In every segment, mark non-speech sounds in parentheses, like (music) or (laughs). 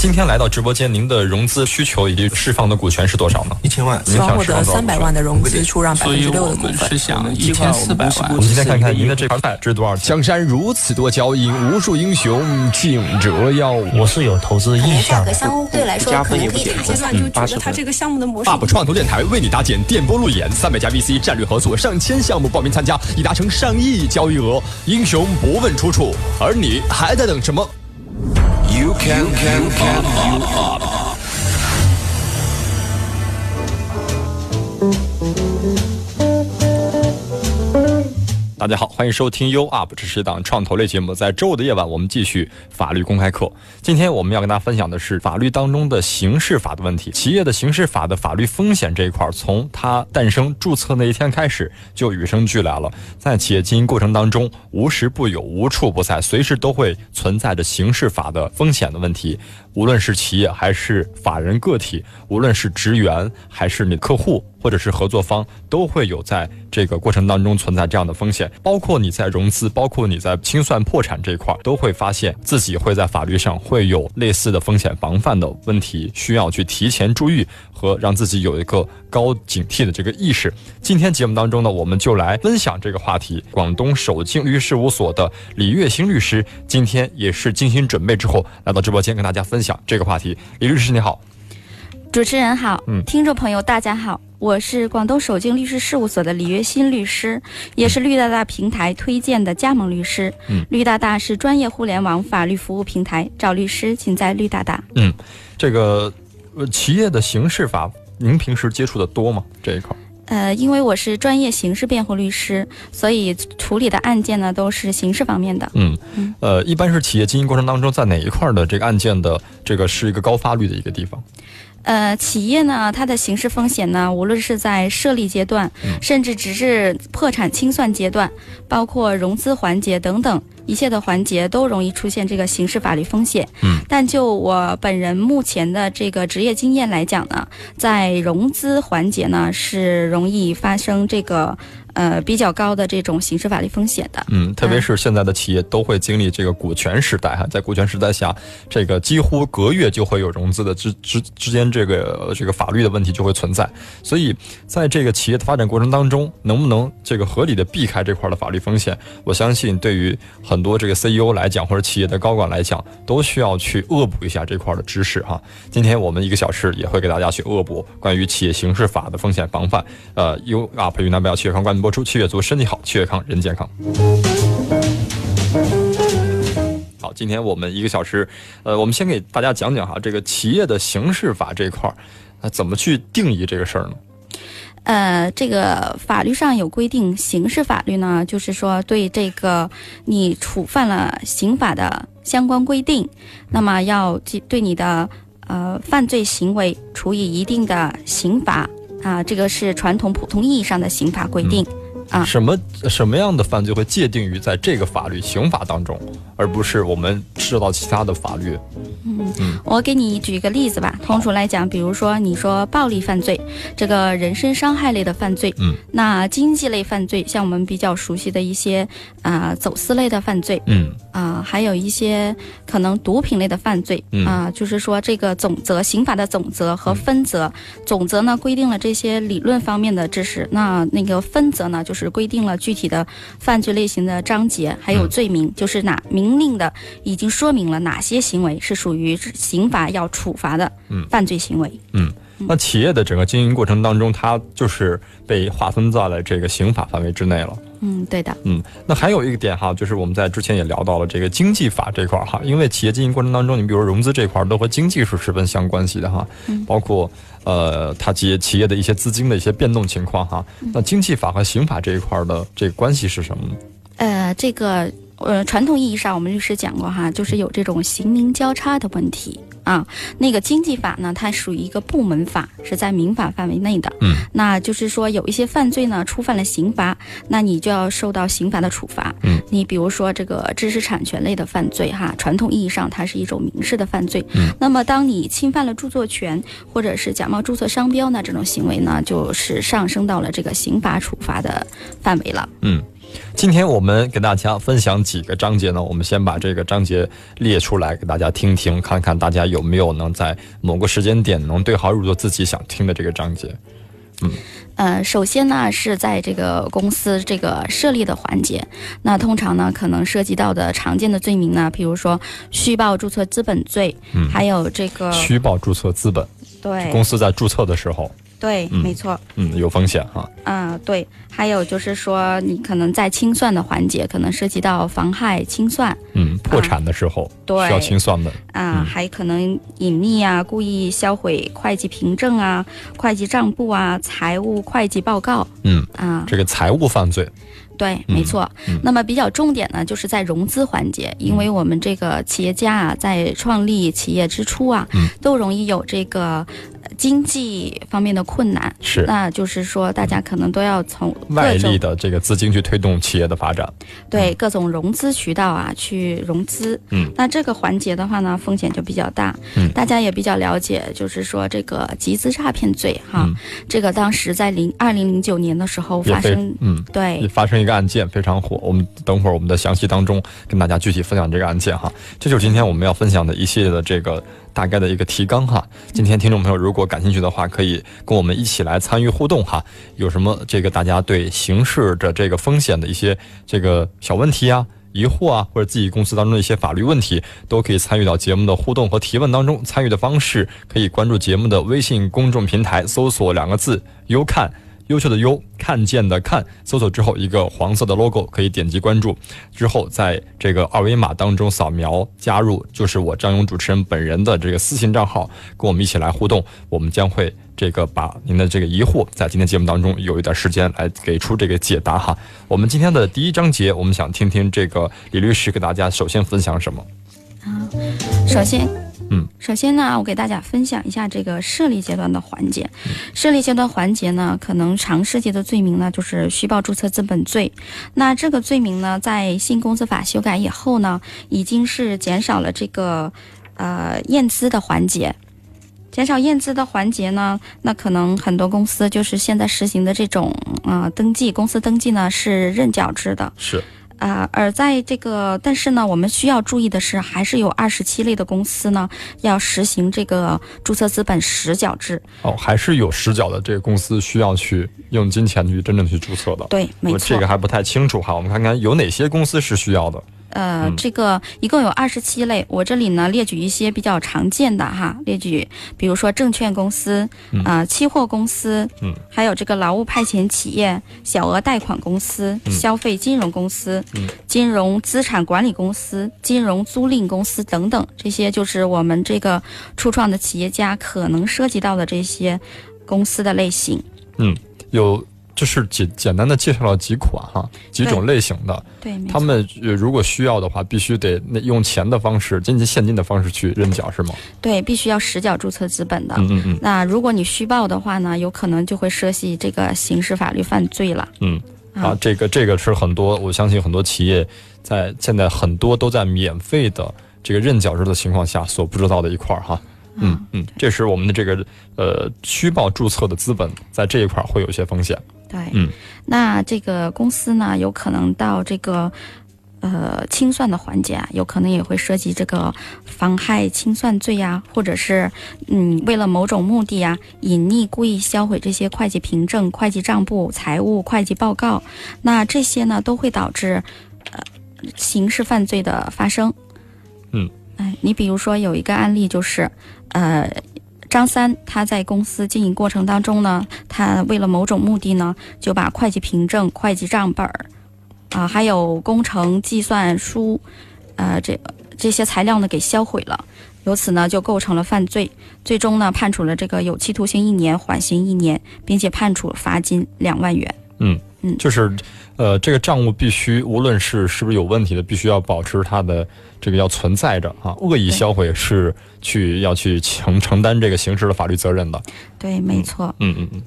今天来到直播间，您的融资需求以及释放的股权是多少呢？一千万，您希望获想释放多少得三百万的融资，出让百所以分之六我们的股份是。想一千四百万我们今天看看您的这盘菜值多少钱？江山如此多娇，引无数英雄竞折腰。我是有投资意向的。相对来说可能可以谈阶段就觉得它这个项目的模式 UP 创投电台为你搭建电波路演，三百家 VC 战略合作，上千项目报名参加，已达成上亿交易额。英雄不问出处，而你还在等什么？You can, you can, you can, up, you up. up. 大家好，欢迎收听 U Up，这是一档创投类节目。在周五的夜晚，我们继续法律公开课。今天我们要跟大家分享的是法律当中的刑事法的问题。企业的刑事法的法律风险这一块，从它诞生注册那一天开始就与生俱来了。在企业经营过程当中，无时不有，无处不在，随时都会存在着刑事法的风险的问题。无论是企业还是法人个体，无论是职员还是你客户或者是合作方，都会有在这个过程当中存在这样的风险。包括你在融资，包括你在清算破产这一块，都会发现自己会在法律上会有类似的风险防范的问题，需要去提前注意和让自己有一个高警惕的这个意识。今天节目当中呢，我们就来分享这个话题。广东首敬律师事务所的李月新律师，今天也是精心准备之后来到直播间跟大家分享这个话题。李律师你好，主持人好，嗯听众朋友大家好，我是广东首敬律师事务所的李月新律师，也是绿大大平台推荐的加盟律师。嗯，绿大大是专业互联网法律服务平台，找律师请在绿大大。嗯这个呃企业的刑事法，您平时接触的多吗？这一块儿？呃，因为我是专业刑事辩护律师，所以处理的案件呢都是刑事方面的。嗯嗯，呃，一般是企业经营过程当中，在哪一块儿的这个案件的这个是一个高发率的一个地方？呃，企业呢，它的刑事风险呢，无论是在设立阶段，嗯甚至直至破产清算阶段，包括融资环节等等一切的环节，都容易出现这个刑事法律风险。嗯，但就我本人目前的这个职业经验来讲呢，在融资环节呢，是容易发生这个呃比较高的这种刑事法律风险的。嗯，特别是现在的企业都会经历这个股权时代哈，在股权时代下，这个几乎隔月就会有融资的之之之间这个这个法律的问题就会存在，所以在这个企业的发展过程当中，能不能这个合理的避开这块的法律风险，我相信对于很多这个 CEO 来讲或者企业的高管来讲，都需要去恶补一下这块的知识哈。今天我们一个小时也会给大家去恶补关于企业刑事法的风险防范。呃，U UP 云南白药七月康冠播出，七月足身体好，七月康人健康。好，今天我们一个小时，呃，我们先给大家讲讲哈，这个企业的刑事法这一块儿，呃，怎么去定义这个事儿呢？呃，这个法律上有规定，刑事法律呢，就是说对这个你触犯了刑法的相关规定，那么要对你的呃犯罪行为处以一定的刑罚啊，这个是传统普通意义上的刑法规定。啊。什么什么样的犯罪会界定于在这个法律刑法当中，而不是我们受到其他的法律？嗯我给你举一个例子吧，通俗来讲，比如说你说暴力犯罪，这个人身伤害类的犯罪，嗯，那经济类犯罪，像我们比较熟悉的一些啊、走私类的犯罪，嗯。啊、还有一些可能毒品类的犯罪嗯。啊、就是说这个总则刑法的总则和分则，总则呢规定了这些理论方面的知识，那那个分则呢就是规定了具体的犯罪类型的章节，还有嗯。罪名，就是哪明令的已经说明了哪些行为是属于刑法要处罚的嗯犯罪行为。嗯。那企业的整个经营过程当中，它就是被划分在了这个刑法范围之内了。嗯，对的。嗯，那还有一个点哈，就是我们在之前也聊到了这个经济法这块儿哈，因为企业经营过程当中，你比如说融资这块儿都和经济是十分相关系的哈，嗯包括呃它企业企业的一些资金的一些变动情况哈。那经济法和刑法这一块儿的这个关系是什么呢？呃，这个呃，传统意义上我们律师讲过哈，就是有这种刑民交叉的问题啊。那个经济法呢，它属于一个部门法，是在民法范围内的。嗯，那就是说有一些犯罪呢触犯了刑罚，那你就要受到刑罚的处罚。嗯，你比如说这个知识产权类的犯罪哈，传统意义上它是一种民事的犯罪。嗯，那么当你侵犯了著作权或者是假冒注册商标呢，这种行为呢，就是上升到了这个刑法处罚的范围了。嗯，今天我们给大家分享几个章节呢？我们先把这个章节列出来给大家听听，看看大家有没有能在某个时间点能对号入座自己想听的这个章节。嗯，呃，首先呢是在这个公司这个设立的环节，那通常呢可能涉及到的常见的罪名呢，比如说虚报注册资本罪，嗯，还有这个虚报注册资本，对，公司在注册的时候。对，没错。嗯，有风险哈。啊，对，还有就是说，你可能在清算的环节，可能涉及到妨害清算。嗯，破产的时候，对，需要清算的。啊，还可能隐匿啊，故意销毁会计凭证啊、会计账簿啊、财务会计报告。嗯，啊，这个财务犯罪。对，没错。那么比较重点呢，就是在融资环节，因为我们这个企业家啊，在创立企业之初啊，都容易有这个。经济方面的困难是，那就是说，大家可能都要从外力的这个资金去推动企业的发展，对各种融资渠道啊去融资。嗯，那这个环节的话呢，风险就比较大。嗯，大家也比较了解，就是说这个集资诈骗罪哈，这个当时在零二零零九年的时候发生，嗯，对，发生一个案件非常火。我们等会儿我们的详细当中跟大家具体分享这个案件哈。这就是今天我们要分享的一系列的这个。大概的一个提纲哈，今天听众朋友如果感兴趣的话，可以跟我们一起来参与互动哈。有什么这个大家对刑事的这个风险的一些这个小问题啊、疑惑啊，或者自己公司当中的一些法律问题，都可以参与到节目的互动和提问当中。参与的方式可以关注节目的微信公众平台，搜索两个字“优看”。优秀的优，看见的看，搜索之后一个黄色的 logo 可以点击关注，之后在这个二维码当中扫描加入，就是我张勇主持人本人的这个私信账号，跟我们一起来互动，我们将会这个把您的这个疑惑在今天节目当中有一段时间来给出这个解答哈。我们今天的第一章节，我们想听听这个李律师给大家首先分享什么？啊，首先。嗯，首先呢，我给大家分享一下这个设立阶段的环节。设立阶段环节呢，可能常涉及的罪名呢，就是虚报注册资本罪。那这个罪名呢，在新公司法修改以后呢，已经是减少了这个呃验资的环节。减少验资的环节呢，那可能很多公司就是现在实行的这种啊登记，公司登记呢是认缴制的。是。啊，而在这个，但是呢，我们需要注意的是，还是有二十七类的公司呢，要实行这个注册资本实缴制。哦，还是有实缴的这个公司需要去用金钱去真正去注册的。对，没错。这个还不太清楚哈，我们看看有哪些公司是需要的。呃，这个一共有二十七类，我这里呢列举一些比较常见的哈，列举，比如说证券公司，啊，期货公司，嗯，还有这个劳务派遣企业、小额贷款公司、消费金融公司、嗯金融资产管理公司、金融租赁公司等等，这些就是我们这个初创的企业家可能涉及到的这些公司的类型。嗯，有。就是简简单的介绍了几款哈，几种类型的。对，他们如果需要的话，必须得用钱的方式，金金现金的方式去认缴，是吗？对，必须要实缴注册资本的。嗯嗯嗯。那如果你虚报的话呢，有可能就会涉及这个刑事法律犯罪了。嗯啊，这个这个是很多，我相信很多企业在现在很多都在免费的这个认缴制的情况下所不知道的一块儿哈。嗯嗯，这是我们的这个呃虚报注册的资本在这一块会有一些风险。对，嗯，那这个公司呢，有可能到这个，呃，清算的环节啊，有可能也会涉及这个妨害清算罪呀，或者是，嗯，为了某种目的啊，隐匿、故意销毁这些会计凭证、会计账簿、财务会计报告，那这些呢，都会导致，呃，刑事犯罪的发生。嗯，哎，你比如说有一个案例就是，呃。张三他在公司经营过程当中呢，他为了某种目的呢，就把会计凭证、会计账本儿，啊，还有工程计算书，呃，这这些材料呢给销毁了，由此呢就构成了犯罪，最终呢判处了这个有期徒刑一年，缓刑一年，并且判处罚金两万元。嗯嗯，就是，呃，这个账务必须无论是是不是有问题的，必须要保持它的。这个要存在着啊，恶意销毁是去要去承承担这个刑事的法律责任的。对，没错。嗯嗯嗯。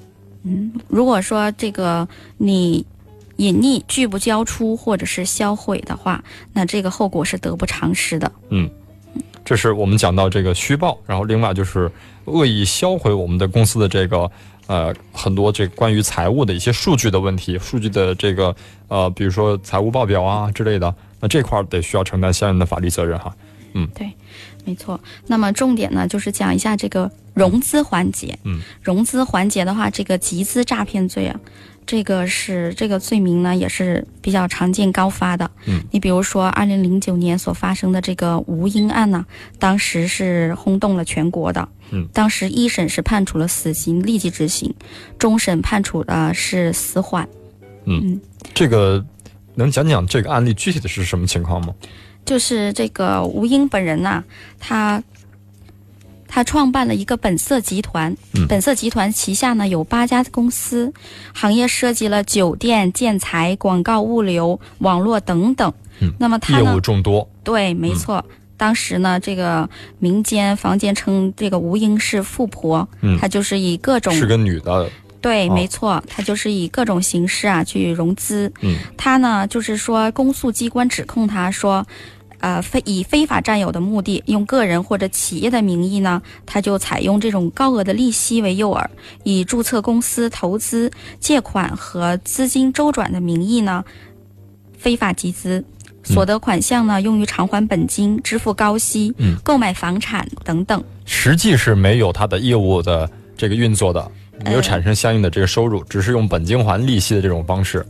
嗯，如果说这个你隐匿拒不交出或者是销毁的话，那这个后果是得不偿失的。嗯，这是我们讲到这个虚报，然后另外就是恶意销毁我们的公司的这个呃很多这关于财务的一些数据的问题，数据的这个呃比如说财务报表啊之类的，那这块儿得需要承担相应的法律责任哈。嗯，对，没错。那么重点呢，就是讲一下这个融资环节。嗯，融资环节的话，这个集资诈骗罪啊，这个是这个罪名呢，也是比较常见高发的。嗯，你比如说二零零九年所发生的这个吴英案呢，当时是轰动了全国的。嗯，当时一审是判处了死刑立即执行，终审判处的是死缓。嗯，这个能讲讲这个案例具体的是什么情况吗？就是这个吴英本人呐，他他创办了一个本色集团，嗯本色集团旗下呢有八家公司，行业涉及了酒店、建材、广告、物流、网络等等。嗯那么他业务，众多。对，没错。当时呢，这个民间坊间称这个吴英是富婆，嗯她就是以各种是个女的，对，哦没错，他就是以各种形式啊去融资。嗯，他呢就是说，公诉机关指控他说，呃，非以非法占有的目的，用个人或者企业的名义呢，他就采用这种高额的利息为诱饵，以注册公司、投资、借款和资金周转的名义呢，非法集资。所得款项呢，用于偿还本金、支付高息、嗯购买房产等等。实际是没有他的业务的这个运作的，没有呃产生相应的这个收入，只是用本金还利息的这种方式。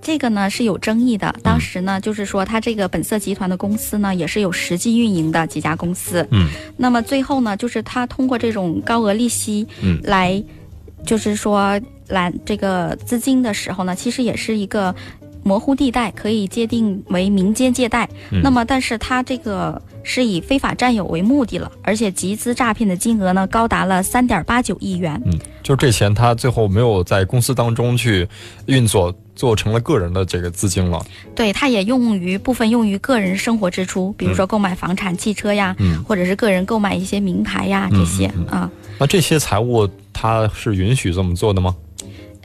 这个呢是有争议的。当时呢，就是说他这个本色集团的公司呢，也是有实际运营的几家公司。嗯，那么最后呢，就是他通过这种高额利息，嗯来，就是说来这个资金的时候呢，其实也是一个。模糊地带可以界定为民间借贷，嗯那么但是他这个是以非法占有为目的了，而且集资诈骗的金额呢高达了三点八九亿元。嗯，就是这钱他最后没有在公司当中去运作，做成了个人的这个资金了。对，它也用于部分用于个人生活支出，比如说购买房产、汽车呀，嗯或者是个人购买一些名牌呀这些嗯啊。那这些财务他是允许这么做的吗？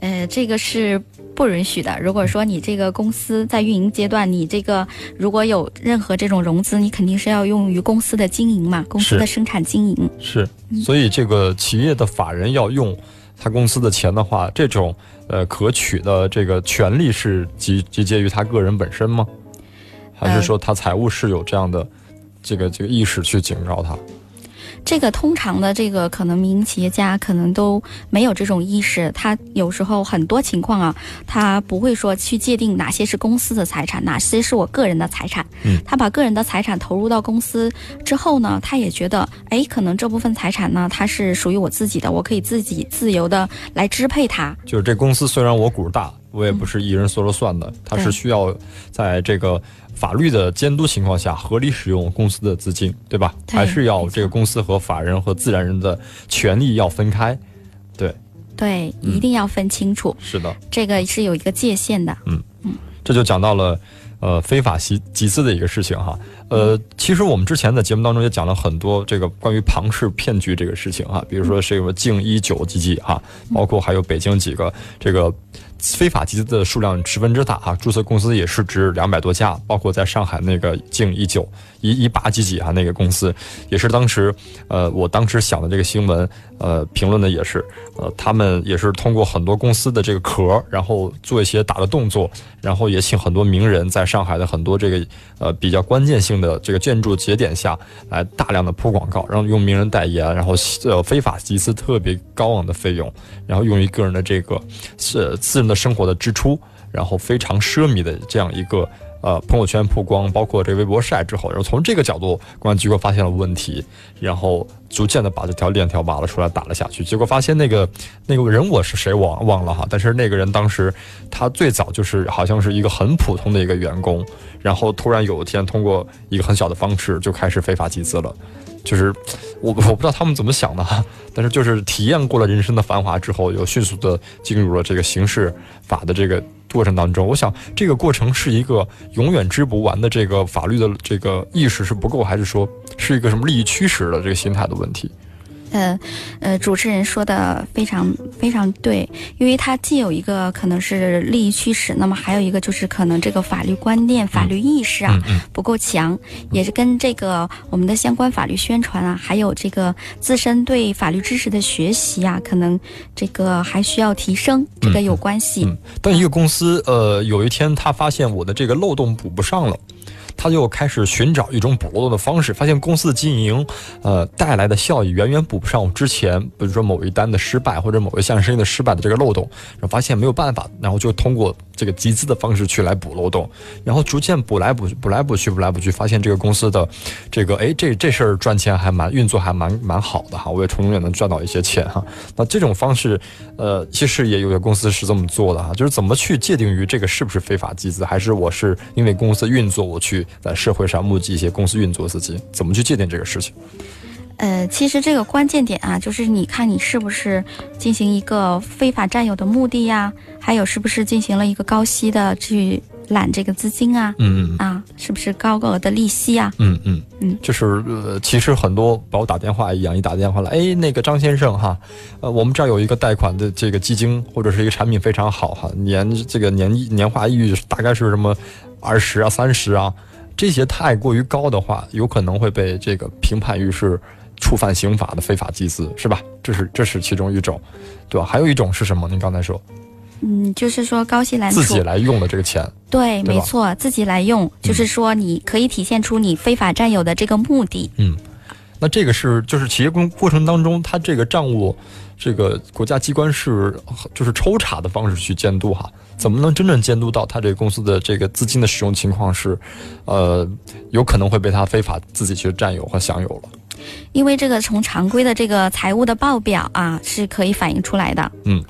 呃，这个是不允许的。如果说你这个公司在运营阶段，你这个如果有任何这种融资，你肯定是要用于公司的经营嘛，公司的生产经营。是，所以这个企业的法人要用他公司的钱的话，这种呃可取的这个权利是集集结于他个人本身吗？还是呃说他财务是有这样的这个这个意识去警告他？这个通常的这个可能民营企业家可能都没有这种意识，他有时候很多情况啊，他不会说去界定哪些是公司的财产，哪些是我个人的财产。嗯，他把个人的财产投入到公司之后呢，他也觉得，哎，可能这部分财产呢，它是属于我自己的，我可以自己自由的来支配它。就是这公司虽然我股大，我也不是一人说了算的，它是需要在这个法律的监督情况下合理使用公司的资金，对吧？还是要这个公司和法人和自然人的权利要分开。对，对，嗯一定要分清楚，是的。这个是有一个界限的。嗯嗯这就讲到了，呃，非法集集资的一个事情哈。呃，其实我们之前在节目当中也讲了很多这个关于庞氏骗局这个事情哈，比如说是什么净一九基金哈，包括还有北京几个这个非法集资的数量十分之大哈，注册公司也是值两百多家，包括在上海那个净一九一一八几几哈那个公司，也是当时呃我当时想的这个新闻，呃评论的也是，呃他们也是通过很多公司的这个壳，然后做一些大的动作，然后也请很多名人在上海的很多这个呃比较关键性的这个建筑节点下来大量的铺广告，然后用名人代言，然后呃非法集资特别高昂的费用，然后用于个人的这个是私人的生活的支出，然后非常奢靡的这样一个。呃，朋友圈曝光，包括这微博晒之后，然后从这个角度，公安机关发现了问题，然后逐渐的把这条链条挖了出来，打了下去。结果发现那个那个人我是谁忘忘了哈，但是那个人当时他最早就是好像是一个很普通的一个员工，然后突然有一天通过一个很小的方式就开始非法集资了。就是我我不知道他们怎么想的哈，但是就是体验过了人生的繁华之后，又迅速的进入了这个刑事法的这个过程当中。我想这个过程是一个永远织不完的这个法律的这个意识是不够，还是说是一个什么利益驱使的这个心态的问题？呃，呃，主持人说的非常非常对，因为它既有一个可能是利益驱使，那么还有一个就是可能这个法律观念、法律意识啊不够强，也是跟这个我们的相关法律宣传啊，还有这个自身对法律知识的学习啊，可能这个还需要提升，这个有关系。嗯，当一个公司呃有一天他发现我的这个漏洞补不上了。他就开始寻找一种补漏洞的方式，发现公司的经营，呃带来的效益远远补不上我之前，比如说某一单的失败或者某一项生意的失败的这个漏洞，然后发现没有办法，然后就通过这个集资的方式去来补漏洞，然后逐渐补来补去补来补去补来补去，发现这个公司的这个哎这这事儿赚钱还蛮运作还蛮蛮好的哈，我也从中也能赚到一些钱哈。那这种方式，呃其实也有些公司是这么做的哈，就是怎么去界定于这个是不是非法集资，还是我是因为公司运作我去。在社会上募集一些公司运作资金，怎么去界定这个事情？呃，其实这个关键点啊，就是你看你是不是进行一个非法占有的目的呀，还有是不是进行了一个高息的去揽这个资金啊？嗯嗯啊，是不是高额的利息啊？嗯嗯嗯，就是呃，其实很多把我打电话一样，一打电话来，哎，那个张先生哈，呃，我们这儿有一个贷款的这个基金或者是一个产品非常好哈，年这个年年化利率大概是什么二十啊三十啊。这些太过于高的话，有可能会被这个评判于是触犯刑法的非法集资，是吧？这是这是其中一种，对吧？还有一种是什么？您刚才说，嗯，就是说高息揽储，自己来用的这个钱，对，没错，自己来用，就是说你可以体现出你非法占有的这个目的。嗯，那这个是就是企业工过程当中，它这个账务，这个国家机关是就是抽查的方式去监督哈。怎么能真正监督到他这个公司的这个资金的使用情况是，呃，有可能会被他非法自己去占有和享有了？因为这个从常规的这个财务的报表啊是可以反映出来的。嗯。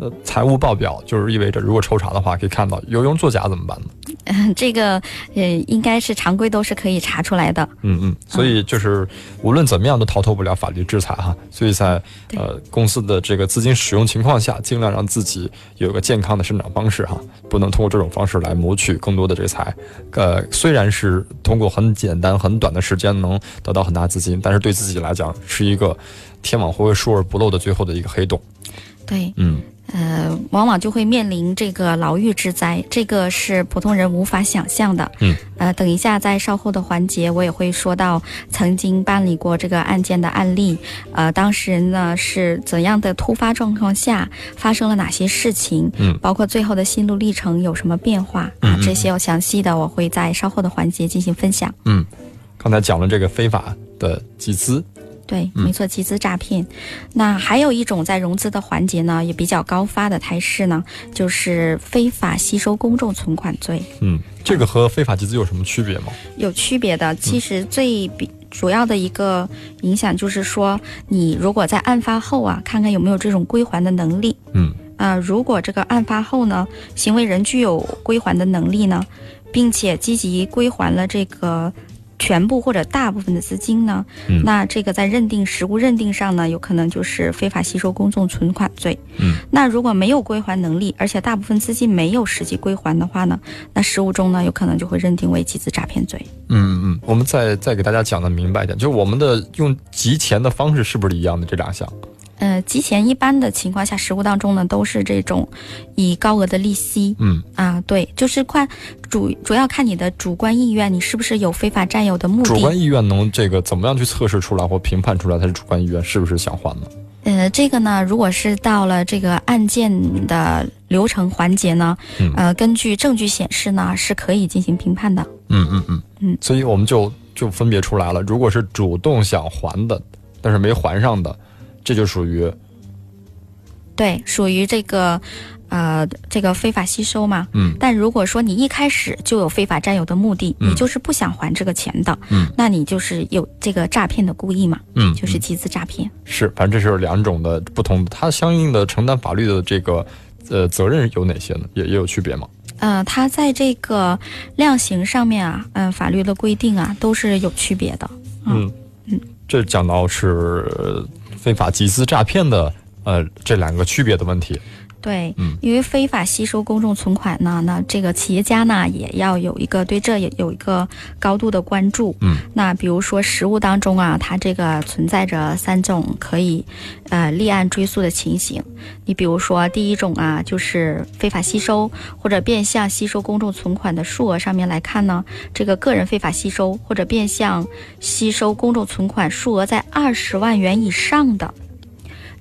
呃，财务报表就是意味着，如果抽查的话，可以看到有用作假怎么办呢？嗯，(laughs) 这个呃，应该是常规都是可以查出来的。嗯嗯，所以就是无论怎么样都逃脱不了法律制裁哈。所以在呃公司的这个资金使用情况下，尽量让自己有个健康的生长方式哈，不能通过这种方式来谋取更多的这个财。呃，虽然是通过很简单很短的时间能得到很大资金，但是对自己来讲是一个天网恢恢疏而不漏的最后的一个黑洞。对，嗯。呃，往往就会面临这个牢狱之灾，这个是普通人无法想象的。嗯，呃，等一下在稍后的环节，我也会说到曾经办理过这个案件的案例，呃，当事人呢是怎样的突发状况下发生了哪些事情，嗯，包括最后的心路历程有什么变化啊，这些详细的我会在稍后的环节进行分享。嗯，刚才讲了这个非法的集资。对，没错，集资诈骗。那还有一种在融资的环节呢，也比较高发的态势呢，就是非法吸收公众存款罪。嗯，这个和非法集资有什么区别吗？有区别的，其实最比主要的一个影响就是说，你如果在案发后啊，看看有没有这种归还的能力。嗯，啊，如果这个案发后呢，行为人具有归还的能力呢，并且积极归还了这个。全部或者大部分的资金呢？嗯，那这个在认定实物认定上呢，有可能就是非法吸收公众存款罪。嗯，那如果没有归还能力，而且大部分资金没有实际归还的话呢，那实务中呢，有可能就会认定为集资诈骗罪。嗯嗯，我们再再给大家讲的明白一点，就是我们的用集钱的方式是不是一样的？这两项？呃，集钱一般的情况下，实物当中呢，都是这种以高额的利息。嗯啊，对，就是看主主要看你的主观意愿，你是不是有非法占有的目的？主观意愿能这个怎么样去测试出来或评判出来他是主观意愿是不是想还呢？呃，这个呢，如果是到了这个案件的流程环节呢，呃，根据证据显示呢，是可以进行评判的。嗯嗯嗯嗯，所以我们就就分别出来了，如果是主动想还的，但是没还上的。这就属于，对，属于这个，呃，这个非法吸收嘛。嗯。但如果说你一开始就有非法占有的目的，你就是不想还这个钱的，嗯，那你就是有这个诈骗的故意嘛。嗯。就是集资诈骗。是，反正这是两种的不同的，它相应的承担法律的这个呃责任有哪些呢？也也有区别吗？呃，它在这个量刑上面啊，嗯，法律的规定啊，都是有区别的。嗯嗯，这讲到是。非法集资诈骗的，呃，这两个区别的问题。对，因为非法吸收公众存款呢，那这个企业家呢也要有一个对这也有一个高度的关注。嗯，那比如说实务当中啊，它这个存在着三种可以呃立案追诉的情形。你比如说第一种啊，就是非法吸收或者变相吸收公众存款的数额上面来看呢，这个个人非法吸收或者变相吸收公众存款数额在二十万元以上的。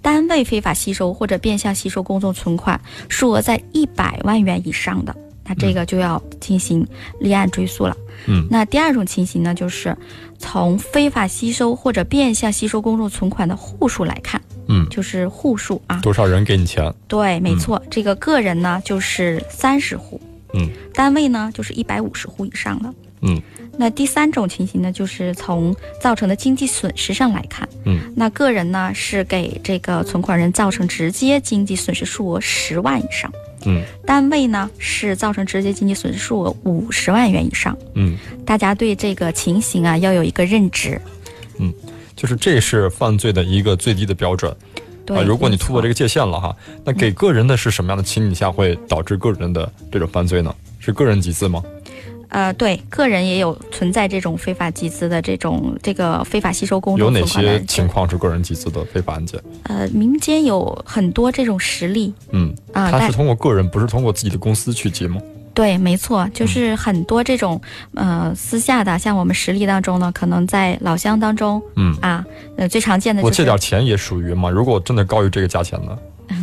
单位非法吸收或者变相吸收公众存款数额在一百万元以上的，那这个就要进行立案追诉了。嗯，那第二种情形呢，就是从非法吸收或者变相吸收公众存款的户数来看，嗯，就是户数啊，多少人给你钱？对，没错，这个个人呢就是三十户，嗯，单位呢就是一百五十户以上的，嗯。那第三种情形呢，就是从造成的经济损失上来看，嗯，那个人呢是给这个存款人造成直接经济损失数额十万以上，嗯，单位呢是造成直接经济损失数额五十万元以上，嗯，大家对这个情形啊要有一个认知，嗯，就是这是犯罪的一个最低的标准，对，如果你突破这个界限了哈，那给个人的是什么样的情景下会导致个人的这种犯罪呢？是个人集资吗？呃，对，个人也有存在这种非法集资的这种这个非法吸收公众有哪些情况是个人集资的非法案件？呃，民间有很多这种实例。嗯，啊，他是通过个人，不是通过自己的公司去集吗？对，没错，就是很多这种呃私下的，像我们实例当中呢，可能在老乡当中，嗯啊，呃，最常见的我借点钱也属于吗？如果真的高于这个价钱呢？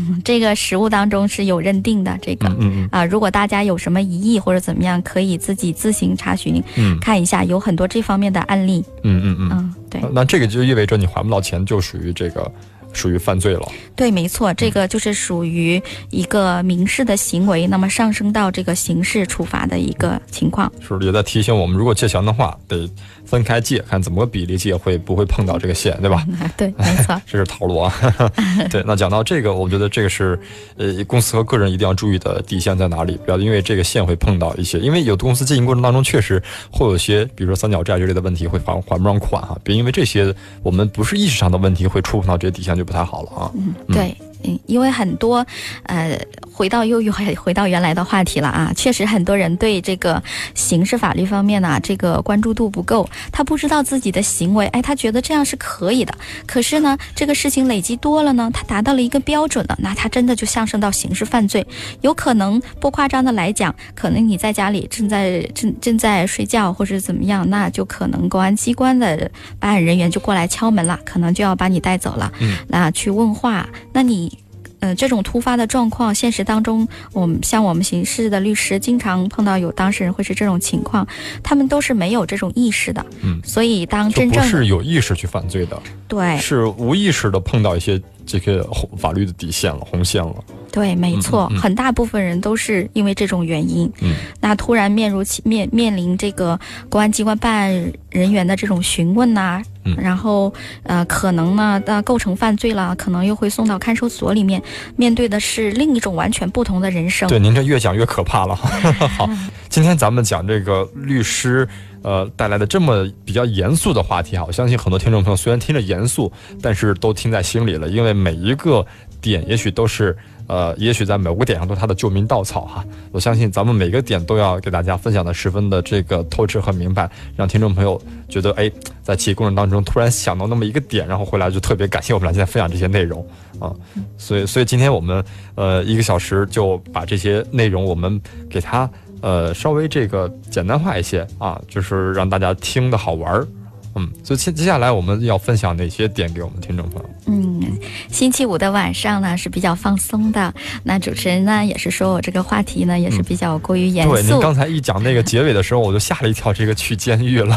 (laughs) 这个实物当中是有认定的，这个啊，如果大家有什么疑义或者怎么样，可以自己自行查询，嗯看一下，有很多这方面的案例。嗯嗯嗯，嗯，对。那这个就意味着你还不到钱，就属于这个。属于犯罪了，对，没错，这个就是属于一个民事的行为，那么上升到这个刑事处罚的一个情况。是也在提醒我们，如果借钱的话，得分开借，看怎么个比例借会不会碰到这个线，对吧？(laughs) 对，没错，(laughs) 这是套路啊。(laughs) 对，那讲到这个，我觉得这个是呃，公司和个人一定要注意的底线在哪里，不要因为这个线会碰到一些，因为有的公司经营过程当中确实会有些，比如说三角债之类的问题会还还不上款哈，别因为这些我们不是意识上的问题会触碰到这些底线就。不太好了啊，嗯，对。嗯，因为很多，呃，回到又又回到原来的话题了啊。确实，很多人对这个刑事法律方面呢，这个关注度不够。他不知道自己的行为，哎，他觉得这样是可以的。可是呢，这个事情累积多了呢，他达到了一个标准了，那他真的就上升到刑事犯罪。有可能不夸张的来讲，可能你在家里正在正正在睡觉或者怎么样，那就可能公安机关的办案人员就过来敲门了，可能就要把你带走了。嗯，那去问话，那你。嗯，这种突发的状况，现实当中，我们像我们刑事的律师，经常碰到有当事人会是这种情况，他们都是没有这种意识的。嗯，所以当真正不是有意识去犯罪的，对，是无意识的碰到一些这个红法律的底线了，红线了。对，没错，很大部分人都是因为这种原因。嗯，那突然面如其面面临这个公安机关办案人员的这种询问呐，嗯，然后呃，可能呢，那构成犯罪了，可能又会送到看守所里面，面对的是另一种完全不同的人生。对，您这越讲越可怕了。(laughs) 好，今天咱们讲这个律师呃带来的这么比较严肃的话题哈，我相信很多听众朋友虽然听着严肃，但是都听在心里了，因为每一个点也许都是。呃，也许在某个点上都是他的救命稻草哈。我相信咱们每个点都要给大家分享的十分的这个透彻和明白，让听众朋友觉得哎，在骑过程当中突然想到那么一个点，然后回来就特别感谢我们俩今天分享这些内容啊。所以，所以今天我们呃一个小时就把这些内容我们给他呃稍微这个简单化一些啊，就是让大家听的好玩儿。嗯，所以接接下来我们要分享哪些点给我们听众朋友？嗯，星期五的晚上呢是比较放松的。那主持人呢也是说我这个话题呢也是比较过于严肃。对，您刚才一讲那个结尾的时候，我就吓了一跳，这个去监狱了。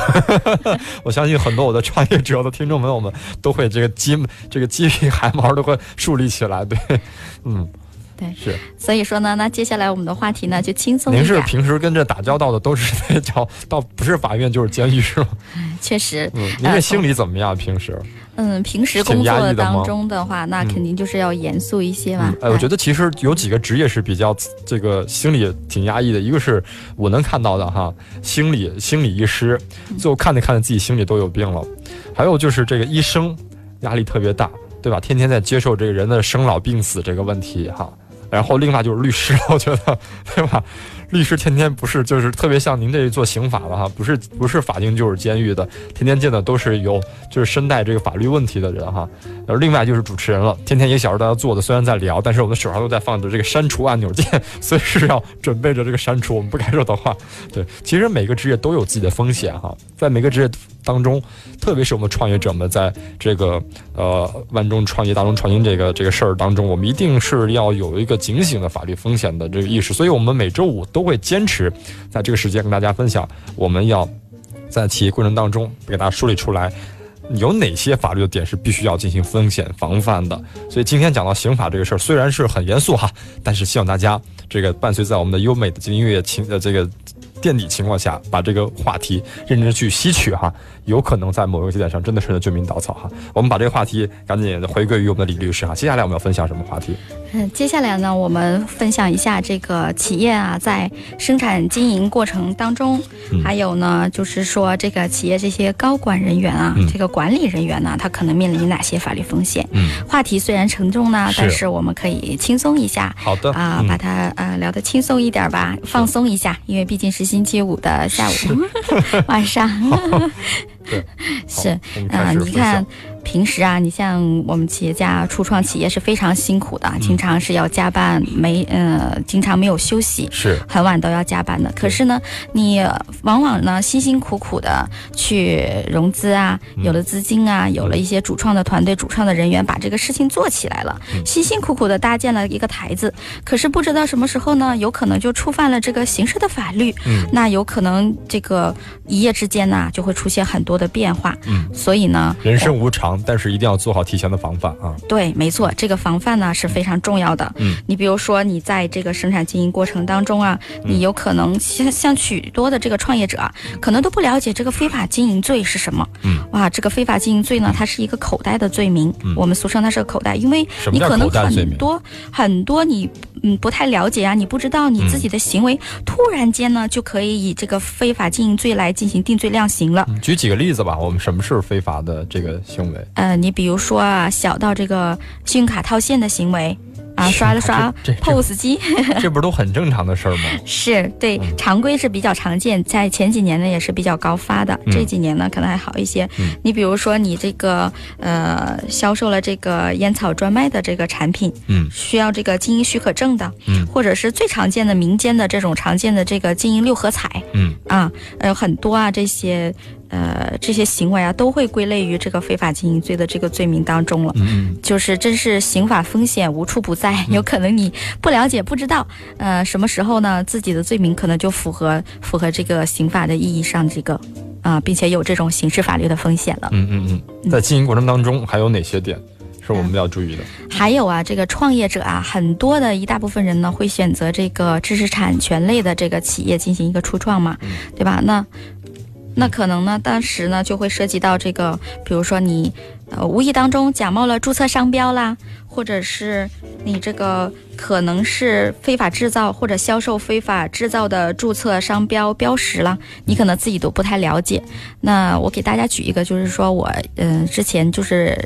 (laughs) 我相信很多我的创业者的听众朋友们都会这个鸡这个鸡皮汗毛都会竖立起来。对，嗯。对，是，所以说呢，那接下来我们的话题呢就轻松一点。您是平时跟这打交道的都是在叫 (laughs) 到不是法院就是监狱是吗？(laughs) 确实。嗯，您这心理怎么样？平时？嗯，平时工作当中的话，那肯定就是要严肃一些嘛。哎，我觉得其实有几个职业是比较这个心理挺压抑的，一个是我能看到的哈，心理心理医师，最后看着看着自己心里都有病了。还有就是这个医生，压力特别大，对吧？天天在接受这个人的生老病死这个问题哈。然后另外就是律师，我觉得，对吧？律师天天不是就是特别像您这做刑法的哈，不是不是法庭就是监狱的，天天见的都是有就是身带这个法律问题的人哈。然后另外就是主持人了，天天一个小时大家坐的，虽然在聊，但是我们手上都在放着这个删除按钮键，随时要准备着这个删除我们不该说的话。对，其实每个职业都有自己的风险哈，在每个职业当中，特别是我们创业者们在这个呃万众创业、大众创新这个这个事儿当中，我们一定是要有一个警醒的法律风险的这个意识。所以我们每周五都都会坚持在这个时间跟大家分享，我们要在企业过程当中给大家梳理出来。有哪些法律的点是必须要进行风险防范的？所以今天讲到刑法这个事儿，虽然是很严肃哈，但是希望大家这个伴随在我们的优美的音乐情呃这个。垫底情况下，把这个话题认真去吸取哈，有可能在某一个节点上真的是救命稻草哈。我们把这个话题赶紧回归于我们的李律师哈。接下来我们要分享什么话题？嗯，接下来呢，我们分享一下这个企业啊，在生产经营过程当中，还有呢，就是说这个企业这些高管人员啊，这个管理人员呢，他可能面临哪些法律风险？嗯，话题虽然沉重呢，但是我们可以轻松一下。好的啊，把它呃聊得轻松一点吧，放松一下，因为毕竟是。星期五的下午 (laughs) 晚上，(laughs) (laughs) 是。啊，你看。平时啊，你像我们企业家初创企业是非常辛苦的，经常是要加班，没呃，经常没有休息，是。很晚都要加班的。可是呢，你往往呢辛辛苦苦的去融资啊，有了资金啊，有了一些主创的团队、主创的人员，把这个事情做起来了，辛辛苦苦的搭建了一个台子。可是不知道什么时候呢，有可能就触犯了这个刑事的法律，嗯，那有可能这个一夜之间呢就会出现很多的变化，嗯，所以呢，人生无常。但是一定要做好提前的防范啊！对，没错，这个防范呢是非常重要的。嗯，你比如说，你在这个生产经营过程当中啊，你有可能像像许多的这个创业者啊，可能都不了解这个非法经营罪是什么。嗯，哇，这个非法经营罪呢，它是一个口袋的罪名。嗯，我们俗称它是个口袋，因为你可能很多很多你嗯不太了解啊，你不知道你自己的行为突然间呢就可以以这个非法经营罪来进行定罪量刑了。举几个例子吧，我们什么是非法的这个行为？呃，你比如说啊，小到这个信用卡套现的行为。啊，刷了刷 POS 机，这不是 (laughs) 都很正常的事儿吗？是对，常规是比较常见，在前几年呢也是比较高发的，这几年呢可能还好一些。你比如说你这个呃销售了这个烟草专卖的这个产品，嗯，需要这个经营许可证的，嗯，或者是最常见的民间的这种常见的这个经营六合彩，嗯啊，呃很多啊这些。呃，这些行为啊，都会归类于这个非法经营罪的这个罪名当中了。嗯，就是真是刑法风险无处不在，有可能你不了解、不知道，呃，什么时候呢，自己的罪名可能就符合符合这个刑法的意义上这个啊，并且有这种刑事法律的风险了。嗯嗯嗯，在经营过程当中还有哪些点是我们要注意的？还有啊，这个创业者啊，很多的一大部分人呢，会选择这个知识产权类的这个企业进行一个初创嘛，对吧？那那可能呢，当时呢就会涉及到这个，比如说你，呃，无意当中假冒了注册商标啦，或者是你这个。可能是非法制造或者销售非法制造的注册商标标识了，你可能自己都不太了解。那我给大家举一个，就是说我嗯之前就是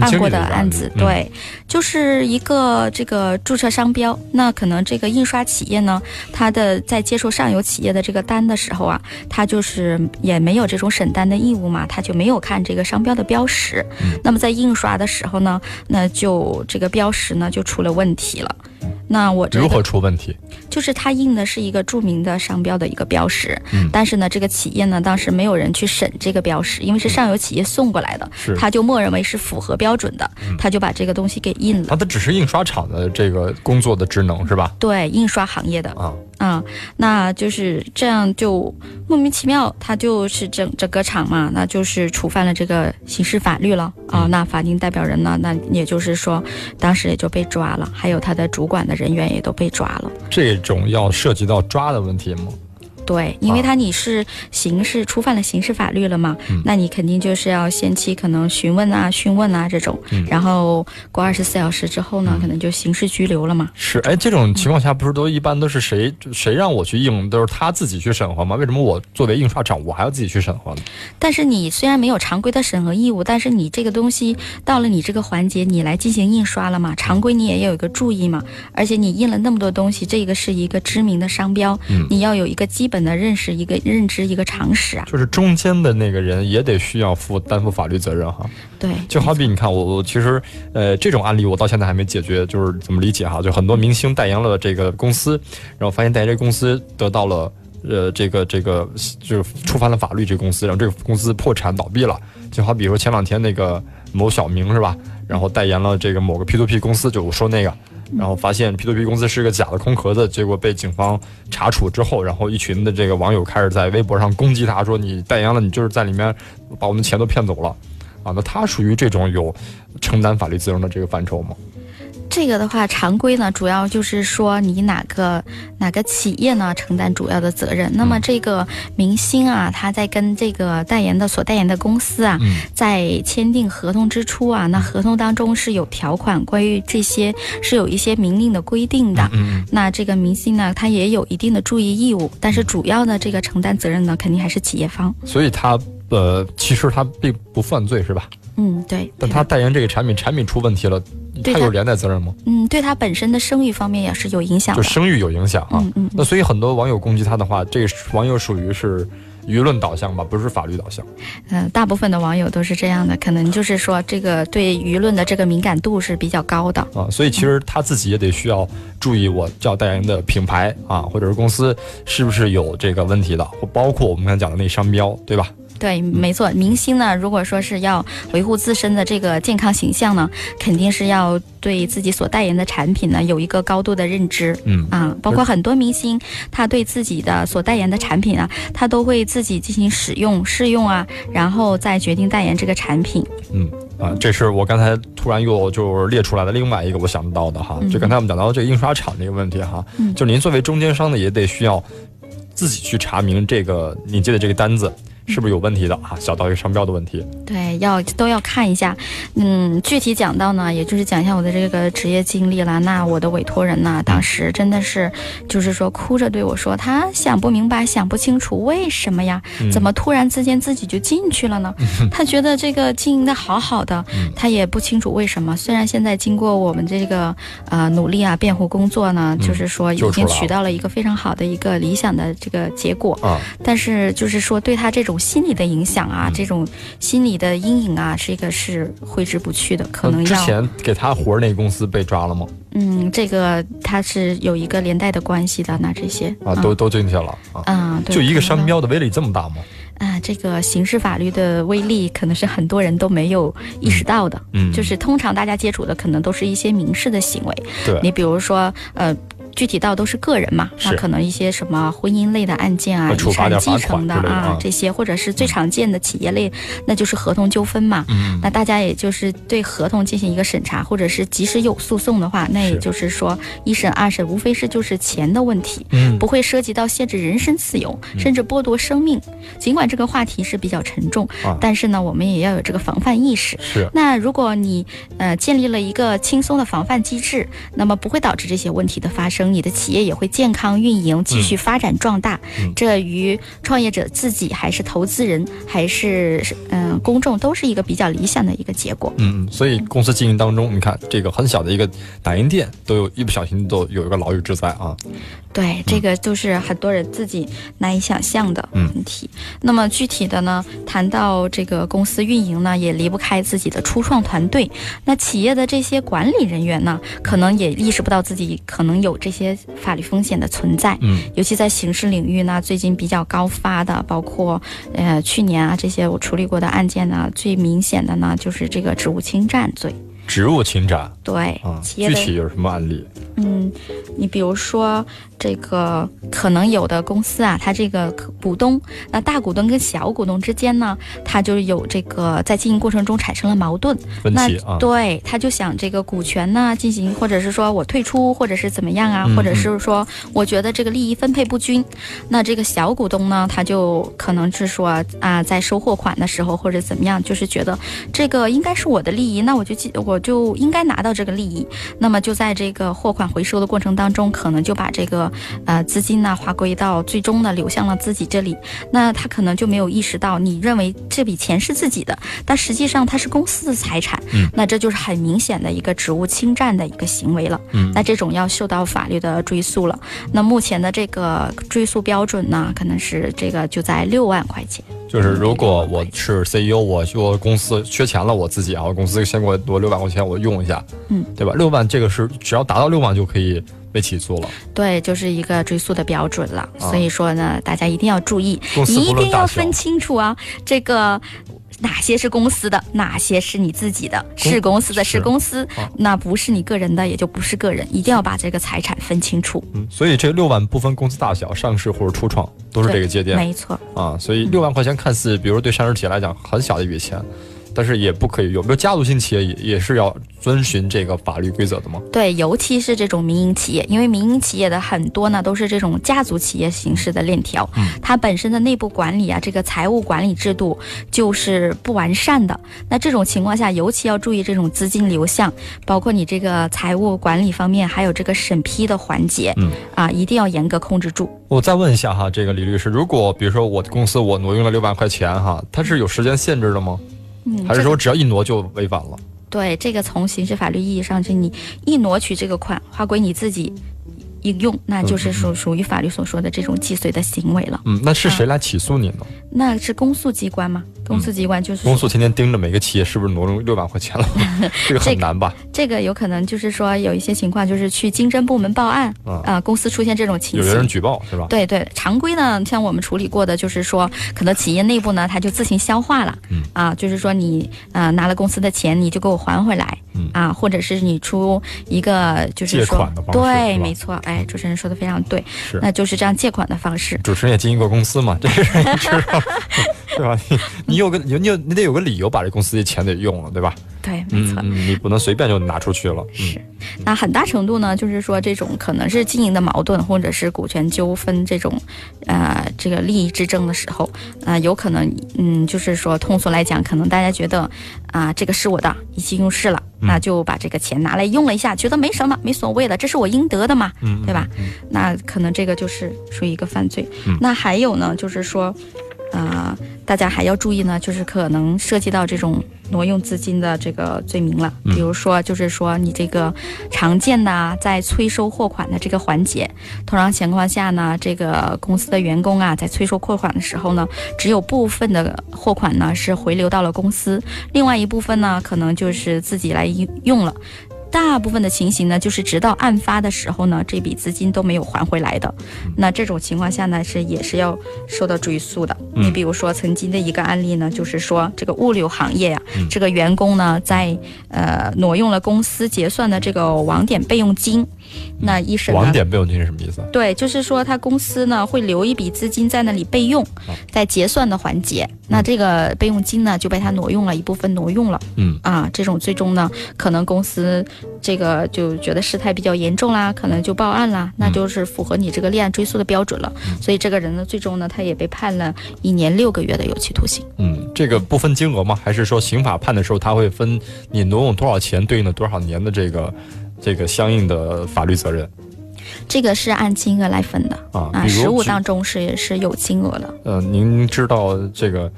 办过的案子，对，就是一个这个注册商标。那可能这个印刷企业呢，它的在接受上游企业的这个单的时候啊，它就是也没有这种审单的义务嘛，它就没有看这个商标的标识。那么在印刷的时候呢，那就这个标识呢就出了问题了。那我如何出问题？就是他印的是一个著名的商标的一个标识，嗯，但是呢，这个企业呢，当时没有人去审这个标识，因为是上游企业送过来的，是，他就默认为是符合标准的，他就把这个东西给印了。啊，它只是印刷厂的这个工作的职能是吧？对，印刷行业的啊。啊，那就是这样，就莫名其妙，他就是整整个厂嘛，那就是触犯了这个刑事法律了啊。那法定代表人呢，那也就是说，当时也就被抓了，还有他的主管的人员也都被抓了。这种要涉及到抓的问题吗？对，因为他你是刑事触犯了刑事法律了嘛，那你肯定就是要先期可能询问啊、讯问啊这种，然后过二十四小时之后呢，可能就刑事拘留了嘛。是，哎，这种情况下不是都一般都是谁谁让我去印，都是他自己去审核吗？为什么我作为印刷厂，我还要自己去审核呢？但是你虽然没有常规的审核义务，但是你这个东西到了你这个环节，你来进行印刷了嘛？常规你也有一个注意嘛，而且你印了那么多东西，这个是一个知名的商标，你要有一个基本的认识、一个认知、一个常识啊。就是中间的那个人也得需要负担负法律责任哈。对，就好比你看我我其实呃这种案例我到现在还没解决，就是怎么理解哈？就很多明星代言了这个公司，然后发现代言这公司得到了呃这个这个就是触犯了法律，这个公司，然后这个公司破产倒闭了。就好比说前两天那个某小明是吧？然后代言了这个某个 P to P 公司，就我说那个，然后发现 P to P 公司是个假的空壳子，结果被警方查处之后，然后一群的这个网友开始在微博上攻击他，说你代言了，你就是在里面把我们钱都骗走了，啊，那他属于这种有承担法律责任的这个范畴吗？这个的话，常规呢，主要就是说你哪个哪个企业呢承担主要的责任。那么这个明星啊，他在跟这个代言的所代言的公司啊，在签订合同之初啊，那合同当中是有条款关于这些是有一些明令的规定的。那这个明星呢，他也有一定的注意义务，但是主要的这个承担责任呢，肯定还是企业方。所以他呃，其实他并不犯罪，是吧？嗯，对。但他代言这个产品，产品出问题了。他有连带责任吗？嗯，对他本身的声誉方面也是有影响，就声誉有影响啊。嗯嗯。那所以很多网友攻击他的话，这个网友属于是舆论导向吧，不是法律导向。嗯，大部分的网友都是这样的，可能就是说这个对舆论的这个敏感度是比较高的啊。所以其实他自己也得需要注意，我叫代言的品牌啊，或者是公司是不是有这个问题的，或包括我们刚才讲的那商标，对吧？对，没错。明星呢，如果说是要维护自身的这个健康形象呢，肯定是要对自己所代言的产品呢有一个高度的认知。嗯啊，包括很多明星，他对自己的所代言的产品啊，他都会自己进行使用试用啊，然后再决定代言这个产品。嗯啊，这是我刚才突然又就是列出来的另外一个我想到的哈。就刚才我们讲到这个印刷厂这个问题哈，就您作为中间商呢，也得需要自己去查明这个你接的这个单子。是不是有问题的啊？小到一个商标的问题，对，要都要看一下。嗯，具体讲到呢，也就是讲一下我的这个职业经历了。那我的委托人呢，当时真的是，就是说哭着对我说，他想不明白，想不清楚为什么呀？怎么突然之间自己就进去了呢？他觉得这个经营的好好的，他也不清楚为什么。虽然现在经过我们这个呃努力啊，辩护工作呢，就是说已经取到了一个非常好的一个理想的这个结果啊，但是就是说对他这种。心理的影响啊，这种心理的阴影啊，这个是挥之不去的。可能之前给他活儿那公司被抓了吗？嗯，这个他是有一个连带的关系的。那这些啊，都都进去了啊。嗯就一个商标的威力这么大吗？啊，这个刑事法律的威力可能是很多人都没有意识到的。嗯，就是通常大家接触的可能都是一些民事的行为。对，你比如说呃。具体到都是个人嘛，那可能一些什么婚姻类的案件啊，遗产继承的啊，这些或者是最常见的企业类，那就是合同纠纷嘛。那大家也就是对合同进行一个审查，或者是即使有诉讼的话，那也就是说一审二审无非是就是钱的问题，不会涉及到限制人身自由，甚至剥夺生命。尽管这个话题是比较沉重，但是呢，我们也要有这个防范意识。是。那如果你呃建立了一个轻松的防范机制，那么不会导致这些问题的发生。你的企业也会健康运营，继续发展壮大。这于创业者自己，还是投资人，还是嗯公众，都是一个比较理想的一个结果。嗯，所以公司经营当中，你看这个很小的一个打印店，都有一不小心都有一个牢狱之灾啊。对，这个就是很多人自己难以想象的问题。那么具体的呢，谈到这个公司运营呢，也离不开自己的初创团队。那企业的这些管理人员呢，可能也意识不到自己可能有这些法律风险的存在。嗯，尤其在刑事领域呢，最近比较高发的，包括呃去年啊这些我处理过的案件呢，最明显的呢就是这个职务侵占罪。职务侵占，对，具体有什么案例？嗯，你比如说，这个可能有的公司啊，它这个股东，那大股东跟小股东之间呢，他就有这个在经营过程中产生了矛盾，那对，他就想这个股权呢进行，或者是说我退出，或者是怎么样啊，或者是说我觉得这个利益分配不均，那这个小股东呢，他就可能是说啊，在收货款的时候或者怎么样，就是觉得这个应该是我的利益，那我就记我就应该拿到这个利益，那么就在这个货款回收的过程当中，可能就把这个呃资金呢划归到最终呢流向了自己这里，那他可能就没有意识到，你认为这笔钱是自己的，但实际上它是公司的财产，嗯，那这就是很明显的一个职务侵占的一个行为了，嗯，那这种要受到法律的追诉了。那目前的这个追诉标准呢，可能是这个就在六万块钱。就是如果我是 CEO，我我公司缺钱了，我自己啊，我公司先给我多六万块钱，我用一下，嗯，对吧？六万这个是只要达到六万就可以被起诉了。对，就是一个追诉的标准了。所以说呢，大家一定要注意，你一定要分清楚啊，这个。哪些是公司的，哪些是你自己的？是公司的，是公司，那不是你个人的，也就不是个人。一定要把这个财产分清楚。嗯，所以这六万不分公司大小，上市或者初创都是这个节点。没错。啊，所以六万块钱看似，比如对上市企业来讲很小的一笔钱。但是也不可以用，比如家族性企业也也是要遵循这个法律规则的吗？对，尤其是这种民营企业，因为民营企业的很多呢都是这种家族企业形式的链条，它本身的内部管理啊，这个财务管理制度就是不完善的。那这种情况下，尤其要注意这种资金流向，包括你这个财务管理方面，还有这个审批的环节，嗯啊，一定要严格控制住。我再问一下哈，这个李律师，如果比如说我公司我挪用了六万块钱哈，它是有时间限制的吗？嗯，还是说只要一挪就违反了？对，这个从刑事法律意义上，是你一挪取这个款，划归你自己应用，那就是属属于法律所说的这种既遂的行为了。嗯，那是谁来起诉你呢？那是公诉机关吗？公诉机关就是公诉，天天盯着每个企业是不是挪用六万块钱了，(laughs) 这个很难吧？这个有可能就是说有一些情况，就是去经侦部门报案啊，公司出现这种情形，有人举报是吧？对对，常规呢，像我们处理过的，就是说可能企业内部呢，他就自行消化了，嗯啊，就是说你啊拿了公司的钱，你就给我还回来，嗯啊，或者是你出一个就是说对，没错，哎，主持人说的非常对，是，那就是这样借款的方式。主持人也经营过公司嘛，这个知道。(laughs) 对吧？你你有个你你有你得有个理由把这公司的钱得用了，对吧？对，没错，你不能随便就拿出去了。是，那很大程度呢，就是说这种可能是经营的矛盾，或者是股权纠纷这种，呃，这个利益之争的时候，啊，有可能，嗯，就是说通俗来讲，可能大家觉得啊，这个是我的，意气用事了，那就把这个钱拿来用了一下，觉得没什么，没所谓的，这是我应得的嘛，对吧？那可能这个就是属于一个犯罪。那还有呢，就是说。啊，大家还要注意呢，就是可能涉及到这种挪用资金的这个罪名了。比如说，就是说你这个常见的在催收货款的这个环节，通常情况下呢，这个公司的员工啊，在催收货款的时候呢，只有部分的货款呢是回流到了公司，另外一部分呢，可能就是自己来用了。大部分的情形呢，就是直到案发的时候呢，这笔资金都没有还回来的。那这种情况下呢，是也是要受到追诉的。你比如说，曾经的一个案例呢，就是说这个物流行业呀，这个员工呢，在呃挪用了公司结算的这个网点备用金。那一审网点备用金是什么意思？对，就是说他公司呢会留一笔资金在那里备用，在结算的环节，那这个备用金呢就被他挪用了一部分，挪用了。嗯啊，这种最终呢，可能公司这个就觉得事态比较严重啦，可能就报案啦，那就是符合你这个立案追诉的标准了。所以这个人呢，最终呢，他也被判了一年六个月的有期徒刑。嗯，这个不分金额吗？还是说刑法判的时候他会分你挪用多少钱对应的多少年的这个？这个相应的法律责任，这个是按金额来分的啊啊，实物当中是是有金额的。呃，您知道这个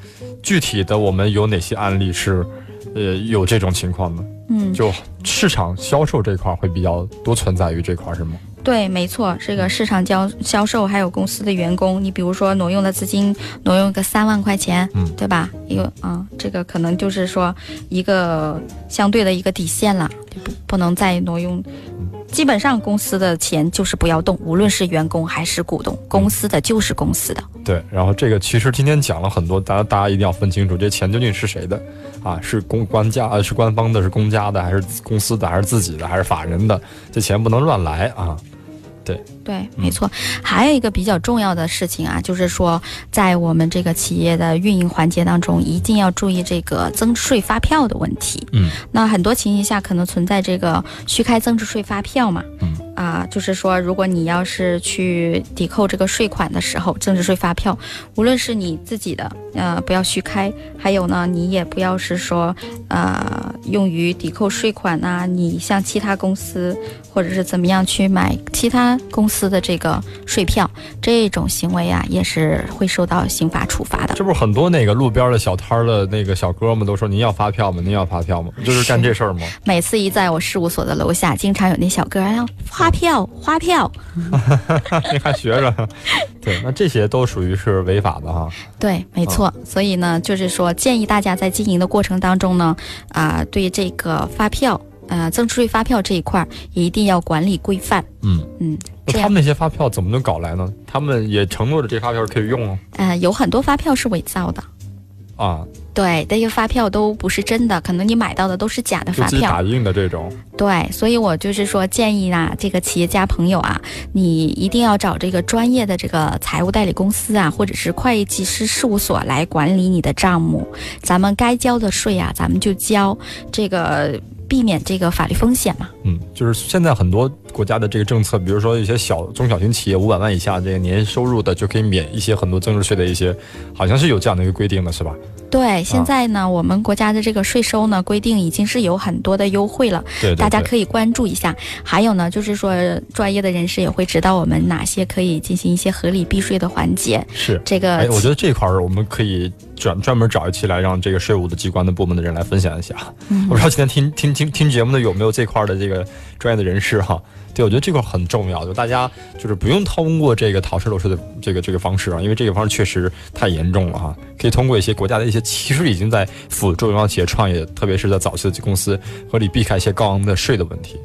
具体的我们有哪些案例是呃有这种情况的？嗯，就市场销售这块会比较多存在于这块是吗？对，没错，这个市场销销售还有公司的员工，你比如说挪用的资金挪用个三万块钱，嗯，对吧？一个啊，这个可能就是说一个相对的一个底线了，不不能再挪用。基本上公司的钱就是不要动，无论是员工还是股东，公司的就是公司的。对，然后这个其实今天讲了很多，大家大家一定要分清楚，这钱究竟是谁的啊？是公官家呃是官方的，是公家的，还是公司的，还是自己的，还是法人的？这钱不能乱来啊。对对，没错。还有一个比较重要的事情啊，就是说，在我们这个企业的运营环节当中，一定要注意这个增值税发票的问题。嗯，那很多情形下可能存在这个虚开增值税发票嘛。嗯，啊，就是说，如果你要是去抵扣这个税款的时候，增值税发票，无论是你自己的，呃，不要虚开，还有呢，你也不要是说，呃，用于抵扣税款呐，你像其他公司或者是怎么样去买其他公司的这个税票，这种行为啊，也是会受到刑法处罚的。这不是很多那个路边的小摊儿的那个小哥们都说您要发票吗？您要发票吗？就是干这事儿吗？每次一在我事务所的楼下，经常有那小哥要发票，发票。(laughs) 你还学着？(laughs) 对，那这些都属于是违法的哈。对，没错。所以呢，就是说建议大家在经营的过程当中呢，啊，对这个发票，呃，增值税发票这一块儿也一定要管理规范。嗯嗯，那他们那些发票怎么能搞来呢？他们也承诺着这发票可以用啊。呃，有很多发票是伪造的。啊，对，这些发票都不是真的，可能你买到的都是假的发票。打印的这种。对，所以我就是说建议呢，这个企业家朋友啊，你一定要找这个专业的这个财务代理公司啊，或者是会计师事务所来管理你的账目。咱们该交的税啊，咱们就交，这个避免这个法律风险嘛。嗯，就是现在很多国家的这个政策，比如说一些小中小型企业五百万以下这个年收入的，就可以免一些很多增值税的一些，好像是有这样的一个规定的，是吧？对，现在呢，我们国家的这个税收呢规定已经是有很多的优惠了，对对对大家可以关注一下。还有呢，就是说专业的人士也会指导我们哪些可以进行一些合理避税的环节。是。这个哎，我觉得这块儿我们可以专专门找一期来让这个税务的机关的部门的人来分享一下。嗯我不知道今天听听听听节目的有没有这块儿的这个专业的人士哈。对，我觉得这块儿很重要，就大家就是不用通过这个逃税漏税的这个这个方式啊，因为这个方式确实太严重了哈。可以通过一些国家的一些其实已经在辅助中小企业创业，特别是在早期的公司，合理避开一些高昂的税的问题。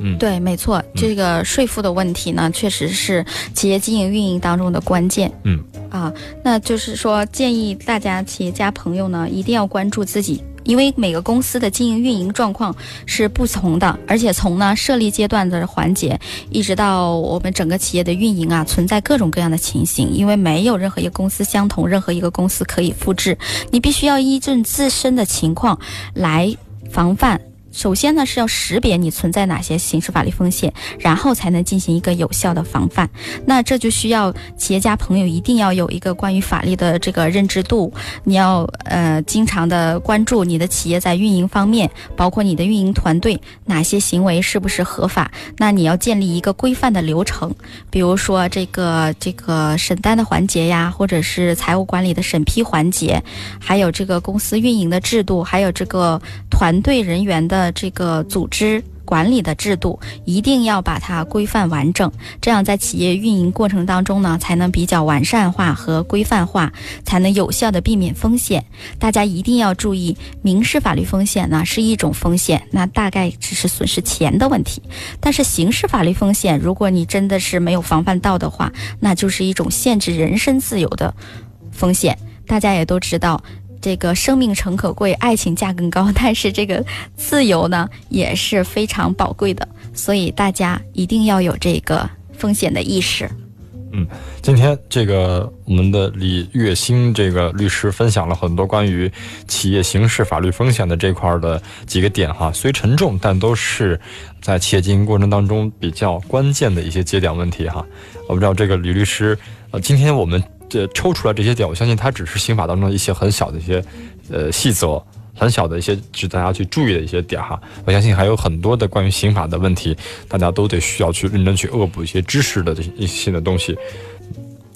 嗯，对，没错，这个税负的问题呢，确实是企业经营运营当中的关键。嗯，啊，那就是说，建议大家企业家朋友呢，一定要关注自己。因为每个公司的经营运营状况是不同的，而且从呢设立阶段的环节，一直到我们整个企业的运营啊，存在各种各样的情形。因为没有任何一个公司相同，任何一个公司可以复制，你必须要依据自身的情况来防范。首先呢，是要识别你存在哪些刑事法律风险，然后才能进行一个有效的防范。那这就需要企业家朋友一定要有一个关于法律的这个认知度，你要呃经常的关注你的企业在运营方面，包括你的运营团队哪些行为是不是合法。那你要建立一个规范的流程，比如说这个这个审单的环节呀，或者是财务管理的审批环节，还有这个公司运营的制度，还有这个团队人员的。这个组织管理的制度一定要把它规范完整，这样在企业运营过程当中呢，才能比较完善化和规范化，才能有效的避免风险。大家一定要注意，民事法律风险呢是一种风险，那大概只是损失钱的问题；但是刑事法律风险，如果你真的是没有防范到的话，那就是一种限制人身自由的风险。大家也都知道。这个生命诚可贵，爱情价更高，但是这个自由呢也是非常宝贵的，所以大家一定要有这个风险的意识。嗯，今天这个我们的李月星这个律师分享了很多关于企业刑事法律风险的这块的几个点哈，虽沉重，但都是在企业经营过程当中比较关键的一些节点问题哈。我不知道这个李律师，呃，今天我们。这抽出来这些点，我相信它只是刑法当中一些很小的一些，呃细则，很小的一些值大家去注意的一些点哈。我相信还有很多的关于刑法的问题，大家都得需要去认真去恶补一些知识的这些一些新的东西。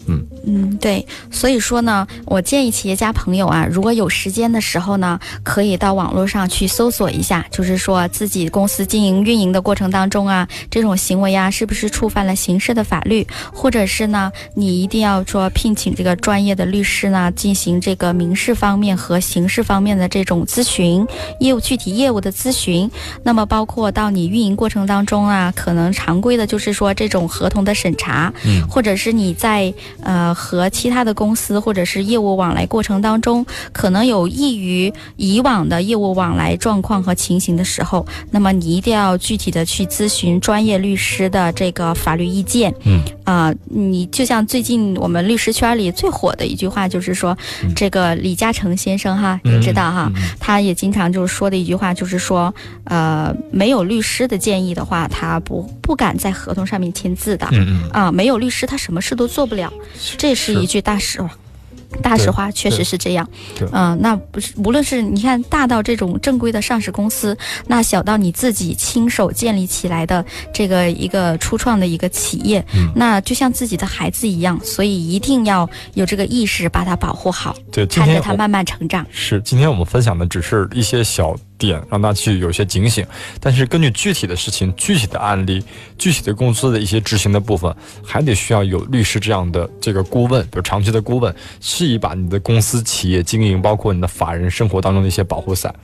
嗯嗯，对，所以说呢，我建议企业家朋友啊，如果有时间的时候呢，可以到网络上去搜索一下，就是说自己公司经营运营的过程当中啊，这种行为啊，是不是触犯了刑事的法律，或者是呢，你一定要说聘请这个专业的律师呢，进行这个民事方面和刑事方面的这种咨询业务具体业务的咨询。那么包括到你运营过程当中啊，可能常规的就是说这种合同的审查，嗯，或者是你在呃和其他的公司或者是业务往来过程当中，可能有异于以往的业务往来状况和情形的时候，那么你一定要具体的去咨询专业律师的这个法律意见。嗯，啊、你就像最近我们律师圈里最火的一句话，就是说，这个李嘉诚先生哈，也知道哈，他也经常就是说的一句话，就是说，呃，没有律师的建议的话，他不不敢在合同上面签字的。嗯嗯，啊，没有律师他什么事都做不了，这是一句大实话。大实话确实是这样对，嗯、那不是无论是你看大到这种正规的上市公司，那小到你自己亲手建立起来的这个一个初创的一个企业，嗯那就像自己的孩子一样，所以一定要有这个意识，把它保护好，对，看着它慢慢成长。是今天我们分享的只是一些小点，让他去有些警醒。但是根据具体的事情、具体的案例、具体的公司的一些执行的部分，还得需要有律师这样的这个顾问，比如长期的顾问，是以把你的公司、企业经营，包括你的法人生活当中的一些保护伞，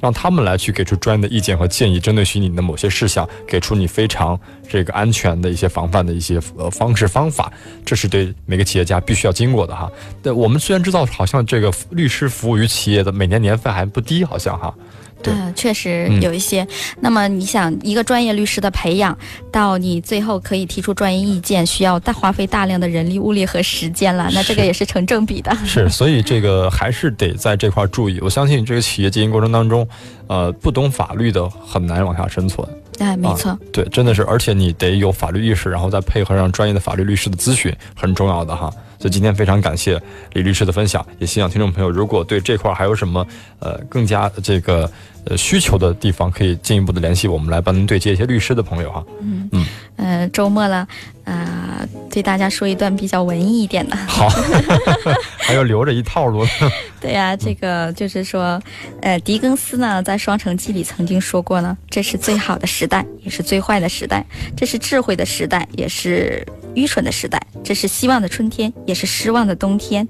让他们来去给出专业的意见和建议，针对于你的某些事项，给出你非常这个安全的一些防范的一些呃方式方法。这是对每个企业家必须要经过的哈。对，我们虽然知道好像这个律师服务于企业的每年年费还不低，好像哈。对嗯，确实嗯有一些。那么你想，一个专业律师的培养，到你最后可以提出专业意见，需要大花费大量的人力、物力和时间了。那这个也是成正比的。是，(laughs) 所以这个还是得在这块儿注意。我相信这个企业经营过程当中，呃，不懂法律的很难往下生存。哎，没错。对，真的是，而且你得有法律意识，然后再配合上专业的法律律师的咨询，很重要的哈。所以今天非常感谢李律师的分享，也希望听众朋友如果对这块儿还有什么呃更加这个呃需求的地方，可以进一步的联系我们，来帮您对接一些律师的朋友哈。嗯嗯呃，周末了，呃，对大家说一段比较文艺一点的。好，(laughs) (laughs) 还要留着一套路。(laughs) 对呀、这个就是说，呃，狄更斯呢在《双城记》里曾经说过呢，这是最好的时代，也是最坏的时代；这是智慧的时代，也是愚蠢的时代；这是希望的春天，也是失望的冬天。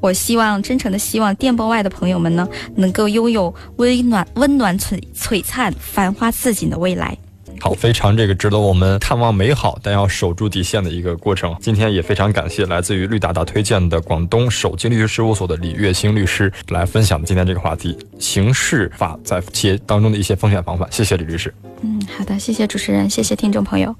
我希望，真诚的希望电波外的朋友们呢，能够拥有温暖、温暖璀璀璨、繁花似锦的未来。好，非常这个值得我们探望美好，但要守住底线的一个过程。今天也非常感谢来自于绿达达推荐的广东首金律师事务所的李月星律师来分享今天这个话题——刑事法在企业当中的一些风险防范。谢谢李律师。嗯，好的，谢谢主持人，谢谢听众朋友。